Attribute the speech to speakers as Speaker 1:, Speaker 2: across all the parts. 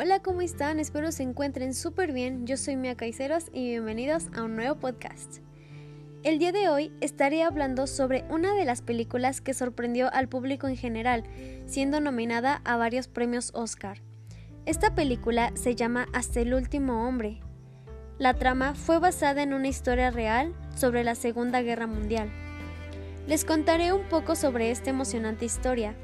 Speaker 1: Hola, ¿cómo están? Espero se encuentren súper bien. Yo soy Mia Caiceros y bienvenidos a un nuevo podcast. El día de hoy estaré hablando sobre una de las películas que sorprendió al público en general, siendo nominada a varios premios Oscar. Esta película se llama Hasta el último hombre. La trama fue basada en una historia real sobre la Segunda Guerra Mundial. Les contaré un poco sobre esta emocionante historia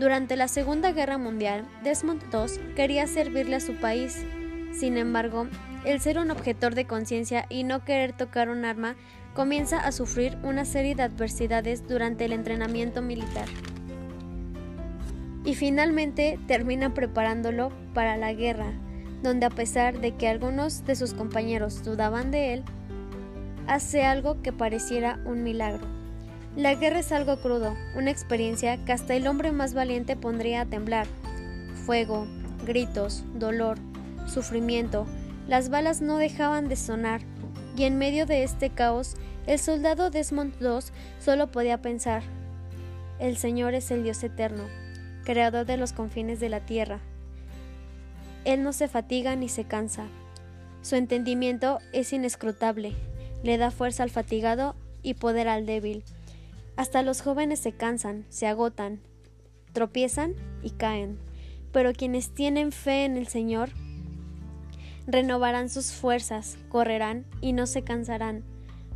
Speaker 1: durante la Segunda Guerra Mundial, Desmond II quería servirle a su país. Sin embargo, el ser un objetor de conciencia y no querer tocar un arma comienza a sufrir una serie de adversidades durante el entrenamiento militar. Y finalmente termina preparándolo para la guerra, donde a pesar de que algunos de sus compañeros dudaban de él, hace algo que pareciera un milagro. La guerra es algo crudo, una experiencia que hasta el hombre más valiente pondría a temblar. Fuego, gritos, dolor, sufrimiento, las balas no dejaban de sonar, y en medio de este caos, el soldado Desmond II solo podía pensar, el Señor es el Dios eterno, creador de los confines de la tierra. Él no se fatiga ni se cansa. Su entendimiento es inescrutable, le da fuerza al fatigado y poder al débil. Hasta los jóvenes se cansan, se agotan, tropiezan y caen, pero quienes tienen fe en el Señor renovarán sus fuerzas, correrán y no se cansarán.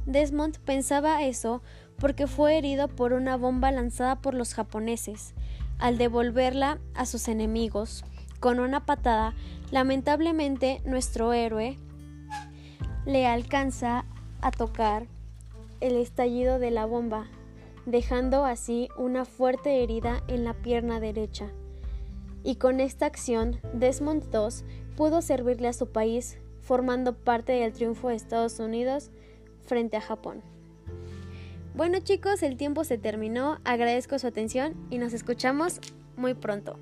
Speaker 1: Desmond pensaba eso porque fue herido por una bomba lanzada por los japoneses. Al devolverla a sus enemigos con una patada, lamentablemente nuestro héroe le alcanza a tocar el estallido de la bomba dejando así una fuerte herida en la pierna derecha. Y con esta acción, Desmond II pudo servirle a su país, formando parte del triunfo de Estados Unidos frente a Japón. Bueno chicos, el tiempo se terminó, agradezco su atención y nos escuchamos muy pronto.